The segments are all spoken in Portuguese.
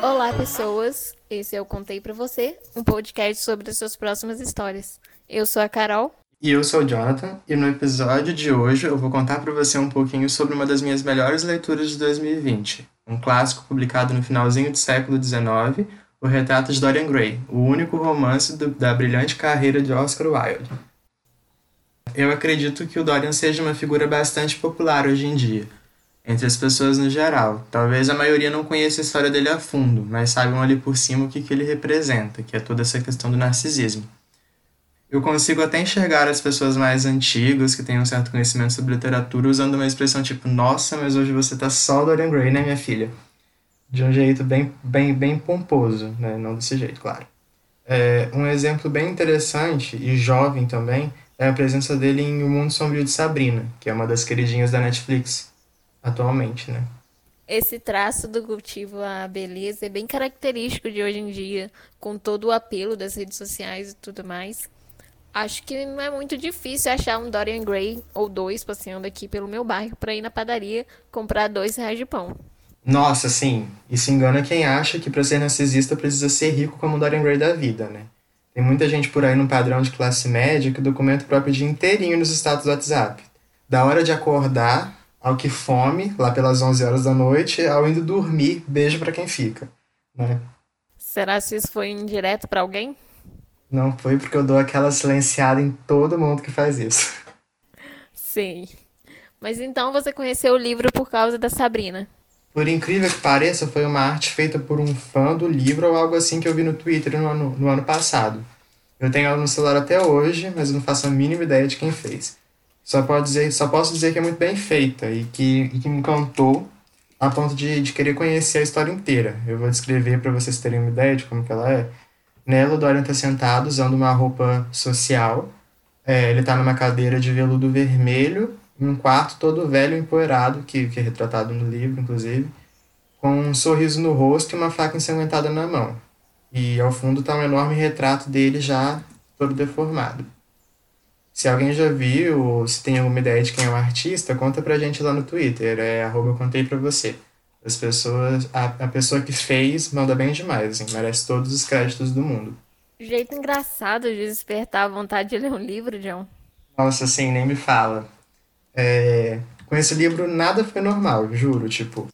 Olá, pessoas. Esse é o Contei Pra Você, um podcast sobre as suas próximas histórias. Eu sou a Carol. E eu sou o Jonathan, e no episódio de hoje eu vou contar para você um pouquinho sobre uma das minhas melhores leituras de 2020, um clássico publicado no finalzinho do século XIX, O Retrato de Dorian Gray, o único romance do, da brilhante carreira de Oscar Wilde. Eu acredito que o Dorian seja uma figura bastante popular hoje em dia, entre as pessoas no geral. Talvez a maioria não conheça a história dele a fundo, mas saibam ali por cima o que, que ele representa, que é toda essa questão do narcisismo eu consigo até enxergar as pessoas mais antigas que têm um certo conhecimento sobre literatura usando uma expressão tipo, nossa, mas hoje você tá só Dorian Gray, né, minha filha? De um jeito bem, bem, bem pomposo, né? Não desse jeito, claro. É, um exemplo bem interessante e jovem também é a presença dele em O Mundo Sombrio de Sabrina, que é uma das queridinhas da Netflix atualmente, né? Esse traço do cultivo à beleza é bem característico de hoje em dia, com todo o apelo das redes sociais e tudo mais. Acho que não é muito difícil achar um Dorian Gray ou dois passeando aqui pelo meu bairro para ir na padaria comprar dois reais de pão. Nossa, sim. Isso engana quem acha que para ser narcisista precisa ser rico como o Dorian Gray da vida, né? Tem muita gente por aí no padrão de classe média que documenta o próprio dia inteirinho nos status do WhatsApp. Da hora de acordar, ao que fome, lá pelas 11 horas da noite, ao indo dormir, beijo para quem fica, né? Será que isso foi indireto para alguém? Não foi porque eu dou aquela silenciada em todo mundo que faz isso. Sim. Mas então você conheceu o livro por causa da Sabrina? Por incrível que pareça, foi uma arte feita por um fã do livro ou algo assim que eu vi no Twitter no ano, no ano passado. Eu tenho ela no celular até hoje, mas não faço a mínima ideia de quem fez. Só, pode dizer, só posso dizer que é muito bem feita e que, e que me encantou a ponto de, de querer conhecer a história inteira. Eu vou descrever para vocês terem uma ideia de como que ela é. Nela, o Dorian está sentado usando uma roupa social. É, ele está numa cadeira de veludo vermelho, um quarto todo velho e empoeirado, que, que é retratado no livro, inclusive, com um sorriso no rosto e uma faca ensanguentada na mão. E ao fundo está um enorme retrato dele já todo deformado. Se alguém já viu ou se tem alguma ideia de quem é o artista, conta pra gente lá no Twitter, é arroba contei pra você. As pessoas, a, a pessoa que fez manda bem demais, assim, merece todos os créditos do mundo. Jeito engraçado de despertar a vontade de ler um livro, John. Nossa, assim, nem me fala. É, com esse livro nada foi normal, juro, tipo.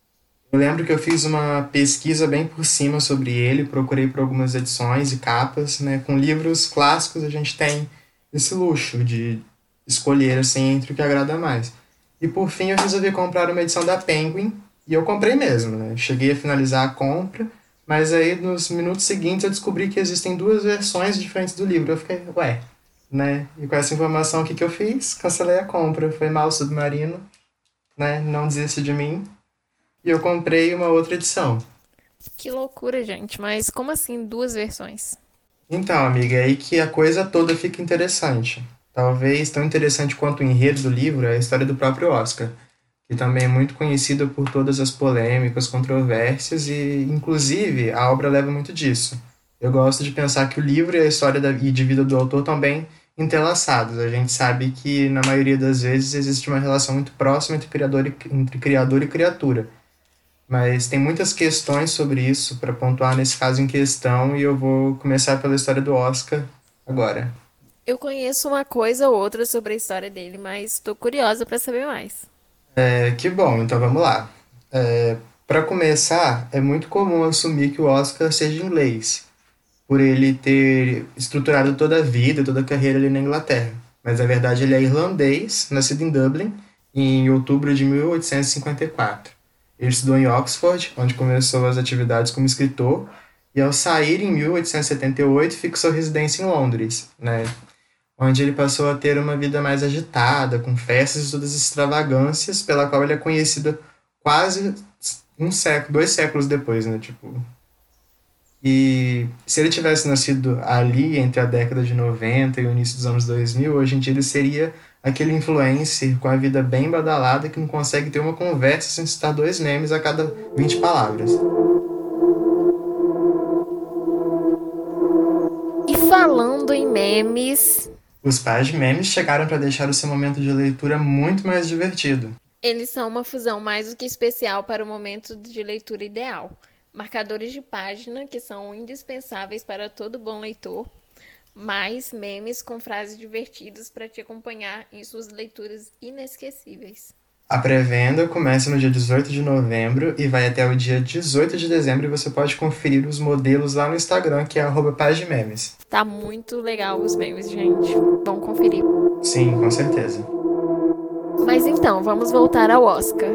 Eu lembro que eu fiz uma pesquisa bem por cima sobre ele, procurei por algumas edições e capas, né? Com livros clássicos a gente tem esse luxo de escolher assim entre o que agrada mais. E por fim eu resolvi comprar uma edição da Penguin, e eu comprei mesmo, né? Cheguei a finalizar a compra, mas aí nos minutos seguintes eu descobri que existem duas versões diferentes do livro. Eu fiquei, ué, né? E com essa informação, o que, que eu fiz? Cancelei a compra. Foi mal submarino, né? Não desista de mim. E eu comprei uma outra edição. Que loucura, gente. Mas como assim duas versões? Então, amiga, é aí que a coisa toda fica interessante. Talvez tão interessante quanto o enredo do livro é a história do próprio Oscar que também é muito conhecida por todas as polêmicas, controvérsias e, inclusive, a obra leva muito disso. Eu gosto de pensar que o livro e a história da, e de vida do autor também entrelaçados. A gente sabe que, na maioria das vezes, existe uma relação muito próxima entre criador e, entre criador e criatura. Mas tem muitas questões sobre isso para pontuar nesse caso em questão e eu vou começar pela história do Oscar agora. Eu conheço uma coisa ou outra sobre a história dele, mas estou curiosa para saber mais. É, que bom, então vamos lá. É, para começar, é muito comum assumir que o Oscar seja inglês, por ele ter estruturado toda a vida, toda a carreira ali na Inglaterra. Mas na verdade ele é irlandês, nascido em Dublin, em outubro de 1854. Ele estudou em Oxford, onde começou as atividades como escritor, e ao sair em 1878 fixou residência em Londres, né? onde ele passou a ter uma vida mais agitada, com festas e todas as extravagâncias, pela qual ele é conhecido quase um século, dois séculos depois, né? Tipo. E se ele tivesse nascido ali entre a década de 90 e o início dos anos 2000, hoje em dia ele seria aquele influencer com a vida bem badalada que não consegue ter uma conversa sem citar dois memes a cada 20 palavras. falando em memes. Os pais de memes chegaram para deixar o seu momento de leitura muito mais divertido. Eles são uma fusão mais do que especial para o momento de leitura ideal. Marcadores de página que são indispensáveis para todo bom leitor, mais memes com frases divertidas para te acompanhar em suas leituras inesquecíveis. A pré-venda começa no dia 18 de novembro e vai até o dia 18 de dezembro e você pode conferir os modelos lá no Instagram, que é arroba memes. Tá muito legal os memes, gente. Vão conferir. Sim, com certeza. Mas então, vamos voltar ao Oscar.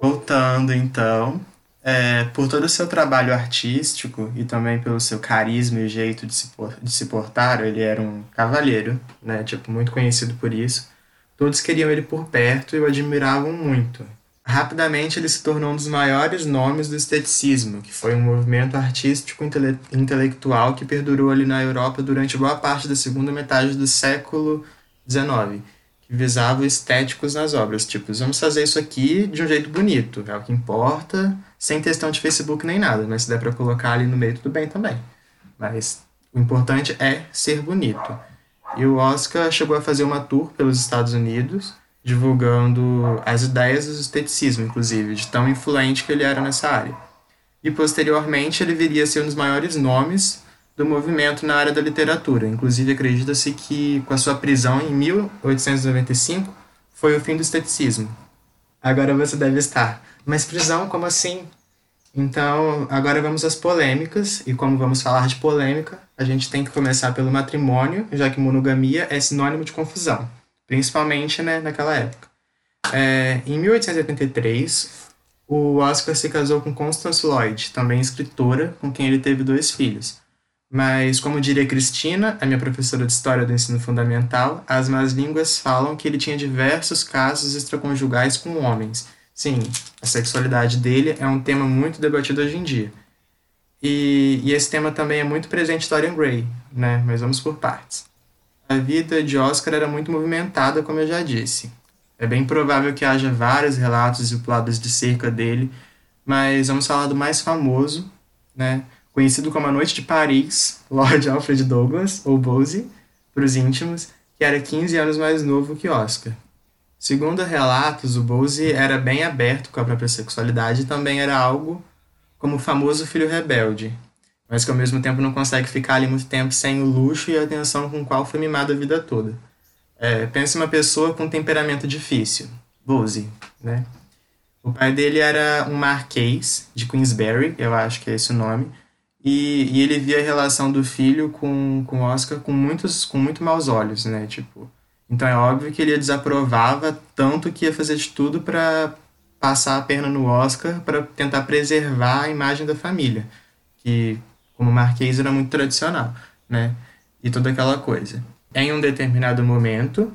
Voltando então, é, por todo o seu trabalho artístico e também pelo seu carisma e jeito de se, de se portar, ele era um cavalheiro, né? Tipo, muito conhecido por isso. Todos queriam ele por perto e o admiravam muito. Rapidamente ele se tornou um dos maiores nomes do esteticismo, que foi um movimento artístico intele intelectual que perdurou ali na Europa durante boa parte da segunda metade do século XIX, que visava estéticos nas obras, tipo, vamos fazer isso aqui de um jeito bonito, é o que importa, sem textão de Facebook nem nada, mas se der para colocar ali no meio tudo bem também. Mas o importante é ser bonito. E o Oscar chegou a fazer uma tour pelos Estados Unidos, divulgando as ideias do esteticismo, inclusive, de tão influente que ele era nessa área. E posteriormente ele viria a ser um dos maiores nomes do movimento na área da literatura. Inclusive, acredita-se que, com a sua prisão em 1895, foi o fim do esteticismo. Agora você deve estar. Mas prisão, como assim? Então, agora vamos às polêmicas, e como vamos falar de polêmica, a gente tem que começar pelo matrimônio, já que monogamia é sinônimo de confusão, principalmente né, naquela época. É, em 1883, o Oscar se casou com Constance Lloyd, também escritora, com quem ele teve dois filhos. Mas, como diria Cristina, a minha professora de História do Ensino Fundamental, as más línguas falam que ele tinha diversos casos extraconjugais com homens, Sim, a sexualidade dele é um tema muito debatido hoje em dia. E, e esse tema também é muito presente em Dorian Gray, né? Mas vamos por partes. A vida de Oscar era muito movimentada, como eu já disse. É bem provável que haja vários relatos e de cerca dele, mas vamos falar do mais famoso, né? Conhecido como A Noite de Paris, Lord Alfred Douglas, ou Bose, para os íntimos, que era 15 anos mais novo que Oscar. Segundo relatos, o Bowsy era bem aberto com a própria sexualidade e também era algo como o famoso filho rebelde, mas que ao mesmo tempo não consegue ficar ali muito tempo sem o luxo e a atenção com o qual foi mimado a vida toda. É, pense uma pessoa com temperamento difícil, Bowsy, né? O pai dele era um marquês de Queensberry, eu acho que é esse o nome, e, e ele via a relação do filho com, com Oscar com muitos com muito maus olhos, né? Tipo, então é óbvio que ele desaprovava tanto que ia fazer de tudo para passar a perna no Oscar para tentar preservar a imagem da família, que como Marquês era muito tradicional, né? E toda aquela coisa. Em um determinado momento,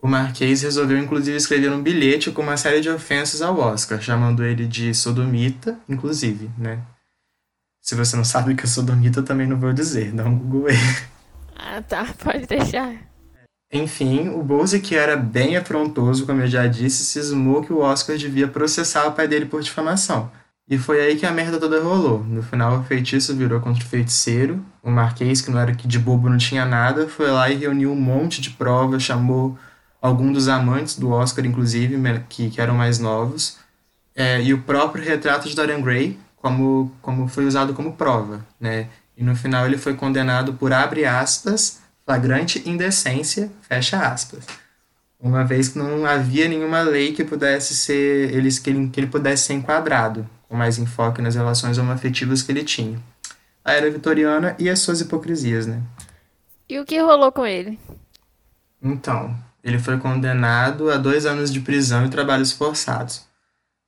o Marquês resolveu inclusive escrever um bilhete com uma série de ofensas ao Oscar, chamando ele de sodomita, inclusive, né? Se você não sabe que é sodomita, eu também não vou dizer, dá um Google aí. Ah, tá, pode deixar. Enfim, o Bowsy, que era bem afrontoso, como eu já disse, cismou que o Oscar devia processar o pai dele por difamação. E foi aí que a merda toda rolou. No final, o feitiço virou contra o feiticeiro. O Marquês, que não era que de bobo não tinha nada, foi lá e reuniu um monte de provas, chamou algum dos amantes do Oscar, inclusive, que, que eram mais novos, é, e o próprio retrato de Dorian Gray, como, como foi usado como prova. Né? E no final ele foi condenado por, abre aspas, flagrante indecência, fecha aspas. Uma vez que não havia nenhuma lei que pudesse ser, eles, que, ele, que ele pudesse ser enquadrado, com mais enfoque nas relações homoafetivas que ele tinha. A era vitoriana e as suas hipocrisias, né? E o que rolou com ele? Então, ele foi condenado a dois anos de prisão e trabalhos forçados.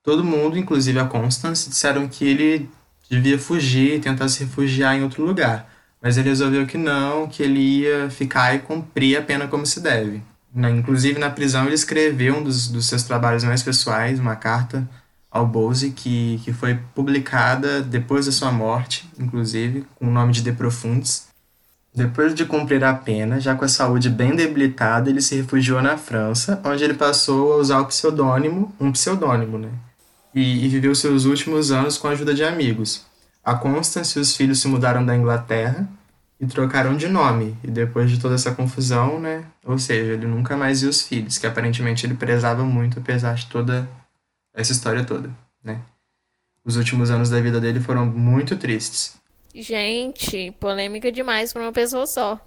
Todo mundo, inclusive a Constance, disseram que ele devia fugir tentar se refugiar em outro lugar mas ele resolveu que não, que ele ia ficar e cumprir a pena como se deve. Na, inclusive, na prisão, ele escreveu um dos, dos seus trabalhos mais pessoais, uma carta ao Bose, que, que foi publicada depois da sua morte, inclusive, com o nome de De Profundis. Depois de cumprir a pena, já com a saúde bem debilitada, ele se refugiou na França, onde ele passou a usar o pseudônimo, um pseudônimo, né? E, e viveu seus últimos anos com a ajuda de amigos. A Constance e os filhos se mudaram da Inglaterra e trocaram de nome. E depois de toda essa confusão, né? Ou seja, ele nunca mais viu os filhos, que aparentemente ele prezava muito, apesar de toda essa história toda, né? Os últimos anos da vida dele foram muito tristes. Gente, polêmica demais para uma pessoa só.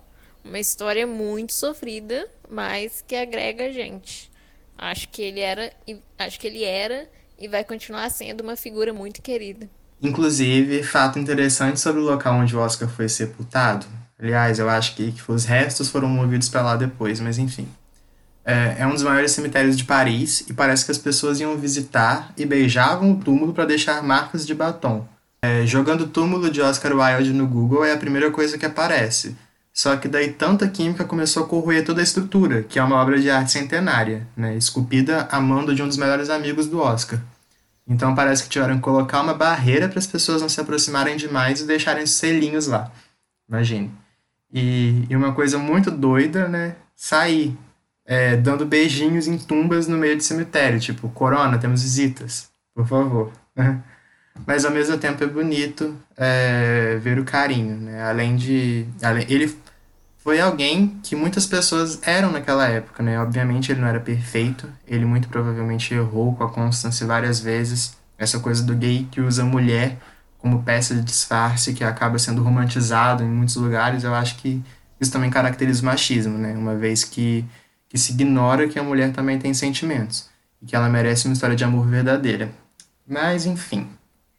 Uma história muito sofrida, mas que agrega gente. Acho que ele era, acho que ele era e vai continuar sendo uma figura muito querida. Inclusive, fato interessante sobre o local onde o Oscar foi sepultado. Aliás, eu acho que, que os restos foram movidos para lá depois, mas enfim. É, é, um dos maiores cemitérios de Paris e parece que as pessoas iam visitar e beijavam o túmulo para deixar marcas de batom. É, jogando o túmulo de Oscar Wilde no Google é a primeira coisa que aparece. Só que daí tanta química começou a corroer toda a estrutura, que é uma obra de arte centenária, né, esculpida a mando de um dos melhores amigos do Oscar. Então parece que tiveram que colocar uma barreira para as pessoas não se aproximarem demais e deixarem selinhos lá. Imagine. E, e uma coisa muito doida, né? Sair é, dando beijinhos em tumbas no meio de cemitério, tipo, Corona, temos visitas, por favor. Mas ao mesmo tempo é bonito é, ver o carinho, né? Além de. Além, ele foi alguém que muitas pessoas eram naquela época, né? Obviamente ele não era perfeito, ele muito provavelmente errou com a Constance várias vezes. Essa coisa do gay que usa mulher como peça de disfarce, que acaba sendo romantizado em muitos lugares, eu acho que isso também caracteriza o machismo, né? Uma vez que, que se ignora que a mulher também tem sentimentos e que ela merece uma história de amor verdadeira. Mas, enfim.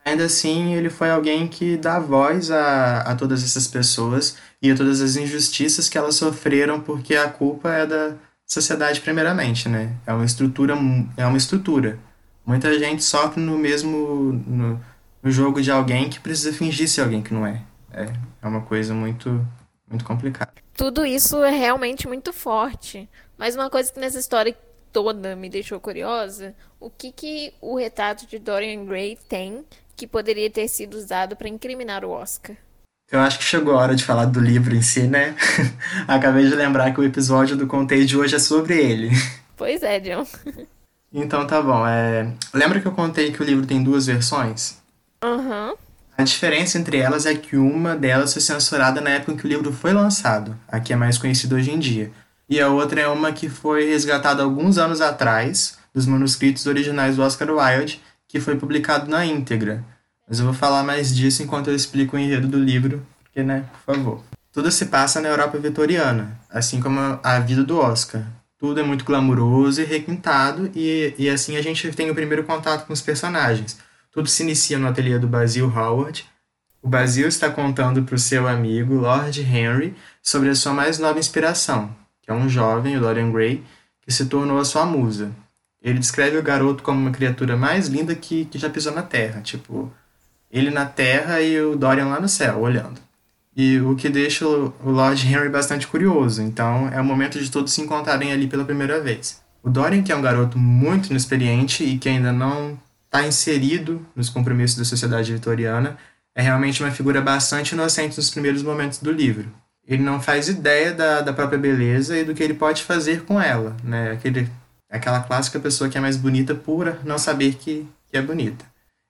Ainda assim, ele foi alguém que dá voz a, a todas essas pessoas e a todas as injustiças que elas sofreram, porque a culpa é da sociedade primeiramente, né? É uma estrutura, é uma estrutura. Muita gente sofre no mesmo no, no jogo de alguém que precisa fingir ser alguém que não é. É, é uma coisa muito muito complicada. Tudo isso é realmente muito forte. Mas uma coisa que nessa história toda me deixou curiosa, o que que o retrato de Dorian Gray tem que poderia ter sido usado para incriminar o Oscar. Eu acho que chegou a hora de falar do livro em si, né? Acabei de lembrar que o episódio do Contei de hoje é sobre ele. Pois é, John. Então tá bom. É... Lembra que eu contei que o livro tem duas versões? Aham. Uhum. A diferença entre elas é que uma delas foi censurada na época em que o livro foi lançado, a que é mais conhecida hoje em dia. E a outra é uma que foi resgatada alguns anos atrás, dos manuscritos originais do Oscar Wilde, que foi publicado na íntegra. Mas eu vou falar mais disso enquanto eu explico o enredo do livro, porque, né, por favor. Tudo se passa na Europa vitoriana, assim como a vida do Oscar. Tudo é muito glamuroso e requintado, e, e assim a gente tem o primeiro contato com os personagens. Tudo se inicia no ateliê do Basil Howard. O Basil está contando para o seu amigo, Lord Henry, sobre a sua mais nova inspiração, que é um jovem, o Dorian Gray, que se tornou a sua musa. Ele descreve o garoto como uma criatura mais linda que, que já pisou na Terra. Tipo, ele na Terra e o Dorian lá no céu, olhando. E o que deixa o Lord Henry bastante curioso. Então, é o momento de todos se encontrarem ali pela primeira vez. O Dorian, que é um garoto muito inexperiente e que ainda não está inserido nos compromissos da sociedade vitoriana, é realmente uma figura bastante inocente nos primeiros momentos do livro. Ele não faz ideia da, da própria beleza e do que ele pode fazer com ela, né? Aquele aquela clássica pessoa que é mais bonita por não saber que, que é bonita.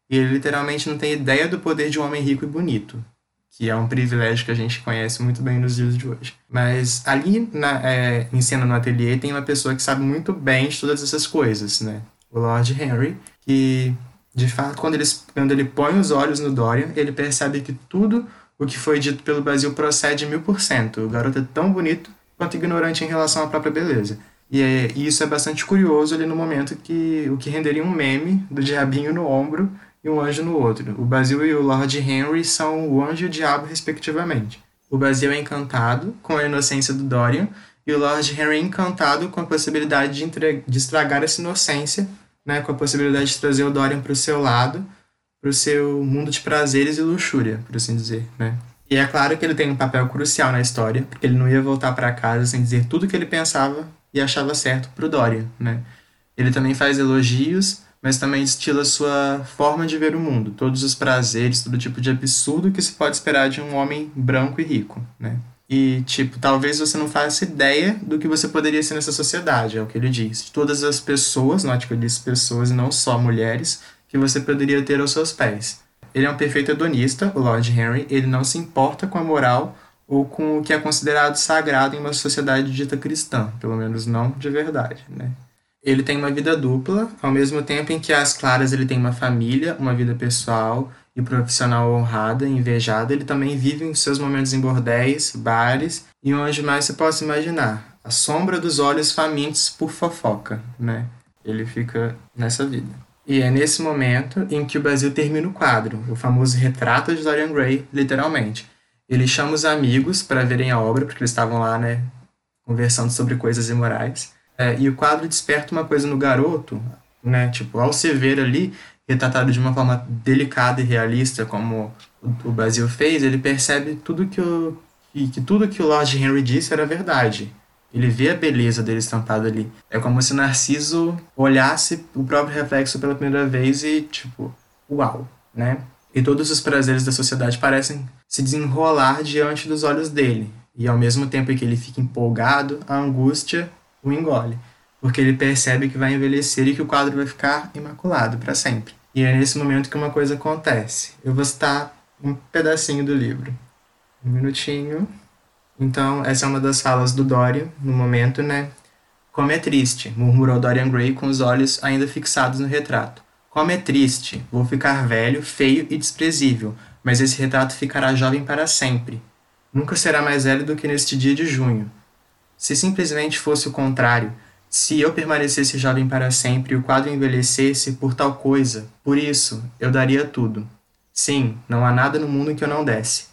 E ele literalmente não tem ideia do poder de um homem rico e bonito, que é um privilégio que a gente conhece muito bem nos dias de hoje. Mas ali na, é, em cena no ateliê tem uma pessoa que sabe muito bem de todas essas coisas, né? O Lord Henry, que de fato, quando ele, quando ele põe os olhos no Dorian, ele percebe que tudo o que foi dito pelo Brasil procede mil por cento. O garoto é tão bonito quanto ignorante em relação à própria beleza. E, é, e isso é bastante curioso ali no momento que o que renderia um meme do diabinho no ombro e um anjo no outro. O Basil e o Lord Henry são o anjo e o diabo, respectivamente. O Basil é encantado com a inocência do Dorian e o Lord Henry é encantado com a possibilidade de, entre... de estragar essa inocência, né, com a possibilidade de trazer o Dorian para o seu lado, para o seu mundo de prazeres e luxúria, por assim dizer, né? E é claro que ele tem um papel crucial na história, porque ele não ia voltar para casa sem dizer tudo o que ele pensava e achava certo para o Dorian, né? Ele também faz elogios, mas também estila sua forma de ver o mundo, todos os prazeres, todo tipo de absurdo que se pode esperar de um homem branco e rico, né? E, tipo, talvez você não faça ideia do que você poderia ser nessa sociedade, é o que ele diz. Todas as pessoas, note que ele diz pessoas e não só mulheres, que você poderia ter aos seus pés. Ele é um perfeito hedonista, o Lord Henry, ele não se importa com a moral ou com o que é considerado sagrado em uma sociedade dita cristã, pelo menos não de verdade, né? Ele tem uma vida dupla, ao mesmo tempo em que as claras ele tem uma família, uma vida pessoal e profissional honrada, invejada, ele também vive os seus momentos em bordéis, bares e onde mais se possa imaginar, a sombra dos olhos famintos por fofoca, né? Ele fica nessa vida. E é nesse momento em que o Brasil termina o quadro, o famoso retrato de Dorian Gray, literalmente. Ele chama os amigos para verem a obra, porque eles estavam lá, né, conversando sobre coisas imorais. É, e o quadro desperta uma coisa no garoto, né, tipo, ao se ver ali, retratado de uma forma delicada e realista, como o, o fez, ele percebe tudo que, o, que, que tudo que o Lord Henry disse era verdade. Ele vê a beleza dele estampado ali. É como se Narciso olhasse o próprio reflexo pela primeira vez e, tipo, uau, né? E todos os prazeres da sociedade parecem se desenrolar diante dos olhos dele. E ao mesmo tempo que ele fica empolgado, a angústia o engole. Porque ele percebe que vai envelhecer e que o quadro vai ficar imaculado para sempre. E é nesse momento que uma coisa acontece. Eu vou citar um pedacinho do livro. Um minutinho. Então, essa é uma das falas do Dorian, no momento, né? Como é triste, murmurou Dorian Gray com os olhos ainda fixados no retrato. Como é triste, vou ficar velho, feio e desprezível, mas esse retrato ficará jovem para sempre. Nunca será mais velho do que neste dia de junho. Se simplesmente fosse o contrário, se eu permanecesse jovem para sempre e o quadro envelhecesse por tal coisa, por isso, eu daria tudo. Sim, não há nada no mundo que eu não desse.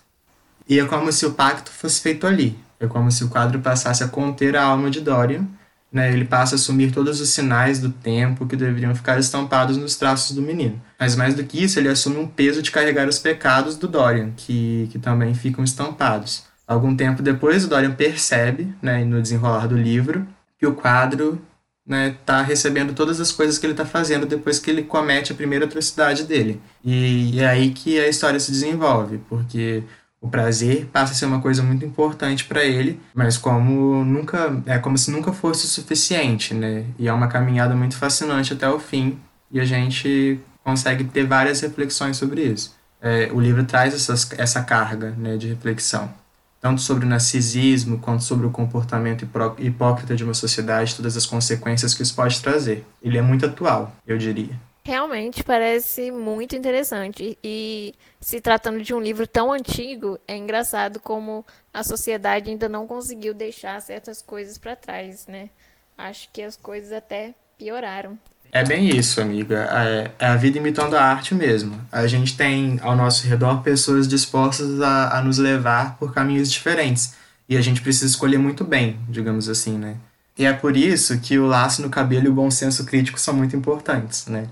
E é como se o pacto fosse feito ali. É como se o quadro passasse a conter a alma de Dorian. Né? Ele passa a assumir todos os sinais do tempo que deveriam ficar estampados nos traços do menino. Mas mais do que isso, ele assume um peso de carregar os pecados do Dorian, que, que também ficam estampados. Algum tempo depois, o Dorian percebe, né, no desenrolar do livro, que o quadro né, tá recebendo todas as coisas que ele está fazendo depois que ele comete a primeira atrocidade dele. E é aí que a história se desenvolve, porque o prazer passa a ser uma coisa muito importante para ele, mas como nunca é como se nunca fosse o suficiente, né? E é uma caminhada muito fascinante até o fim e a gente consegue ter várias reflexões sobre isso. É, o livro traz essas, essa carga né, de reflexão, tanto sobre o narcisismo quanto sobre o comportamento hipócrita de uma sociedade, todas as consequências que isso pode trazer. Ele é muito atual, eu diria. Realmente parece muito interessante. E se tratando de um livro tão antigo, é engraçado como a sociedade ainda não conseguiu deixar certas coisas para trás, né? Acho que as coisas até pioraram. É bem isso, amiga. É, é a vida imitando a arte mesmo. A gente tem ao nosso redor pessoas dispostas a, a nos levar por caminhos diferentes. E a gente precisa escolher muito bem, digamos assim, né? E é por isso que o laço no cabelo e o bom senso crítico são muito importantes, né?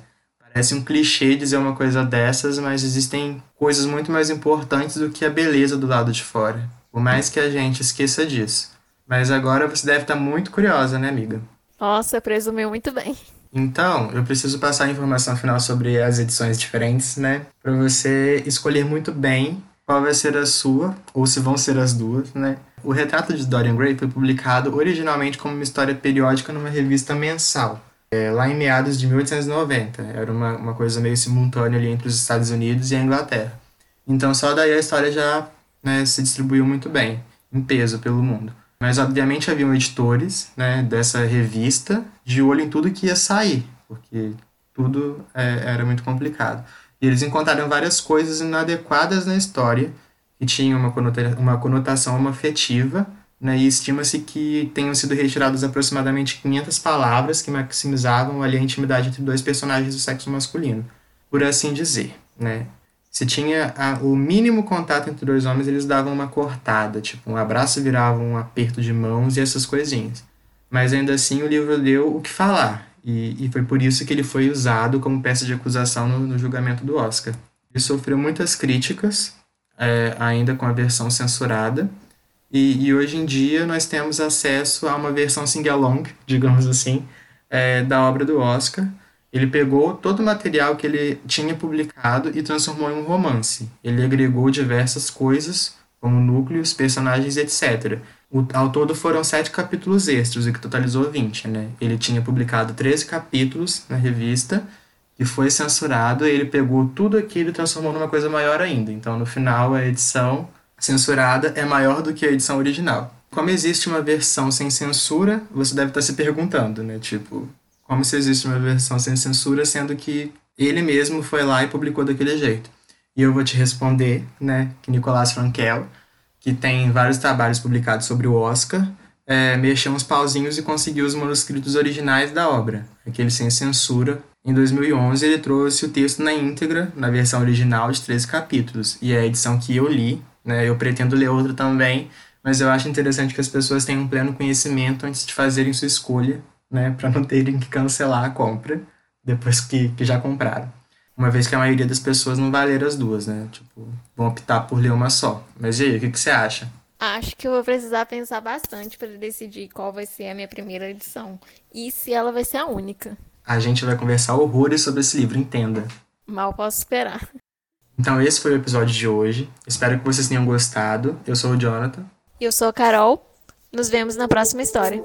Parece um clichê dizer uma coisa dessas, mas existem coisas muito mais importantes do que a beleza do lado de fora. Por mais que a gente esqueça disso. Mas agora você deve estar muito curiosa, né, amiga? Nossa, presumiu muito bem. Então, eu preciso passar a informação final sobre as edições diferentes, né? Para você escolher muito bem qual vai ser a sua, ou se vão ser as duas, né? O retrato de Dorian Gray foi publicado originalmente como uma história periódica numa revista mensal é, lá em meados de 1890. Era uma, uma coisa meio simultânea ali entre os Estados Unidos e a Inglaterra. Então só daí a história já né, se distribuiu muito bem, em peso pelo mundo. Mas obviamente haviam editores né, dessa revista de olho em tudo que ia sair, porque tudo é, era muito complicado. E eles encontraram várias coisas inadequadas na história, que tinham uma, conota uma conotação afetiva né, e estima-se que tenham sido retiradas aproximadamente 500 palavras que maximizavam ali a intimidade entre dois personagens do sexo masculino, por assim dizer. Né? Se tinha a, o mínimo contato entre dois homens, eles davam uma cortada, tipo um abraço virava um aperto de mãos e essas coisinhas. Mas ainda assim o livro deu o que falar, e, e foi por isso que ele foi usado como peça de acusação no, no julgamento do Oscar. Ele sofreu muitas críticas, é, ainda com a versão censurada, e, e, hoje em dia nós temos acesso a uma versão sing-along, digamos assim, é, da obra do Oscar. Ele pegou todo o material que ele tinha publicado e transformou em um romance. Ele agregou diversas coisas, como núcleos, personagens, etc. O, ao todo foram sete capítulos extras, o que totalizou 20. Né? Ele tinha publicado 13 capítulos na revista, que foi censurado, e ele pegou tudo aquilo e transformou numa coisa maior ainda. Então, no final, a edição censurada é maior do que a edição original. Como existe uma versão sem censura, você deve estar se perguntando, né? Tipo, como se existe uma versão sem censura, sendo que ele mesmo foi lá e publicou daquele jeito. E eu vou te responder, né, que Nicolás Frankel, que tem vários trabalhos publicados sobre o Oscar, é, mexeu uns pauzinhos e conseguiu os manuscritos originais da obra, aquele sem censura. Em 2011, ele trouxe o texto na íntegra, na versão original de 13 capítulos, e é a edição que eu li, né, eu pretendo ler outra também, mas eu acho interessante que as pessoas tenham um pleno conhecimento antes de fazerem sua escolha, né, para não terem que cancelar a compra depois que, que já compraram. Uma vez que a maioria das pessoas não vai ler as duas, né? Tipo, vão optar por ler uma só. Mas e aí, o que, que você acha? Acho que eu vou precisar pensar bastante para decidir qual vai ser a minha primeira edição e se ela vai ser a única. A gente vai conversar horrores sobre esse livro, entenda. Mal posso esperar. Então, esse foi o episódio de hoje. Espero que vocês tenham gostado. Eu sou o Jonathan. E eu sou a Carol. Nos vemos na próxima história.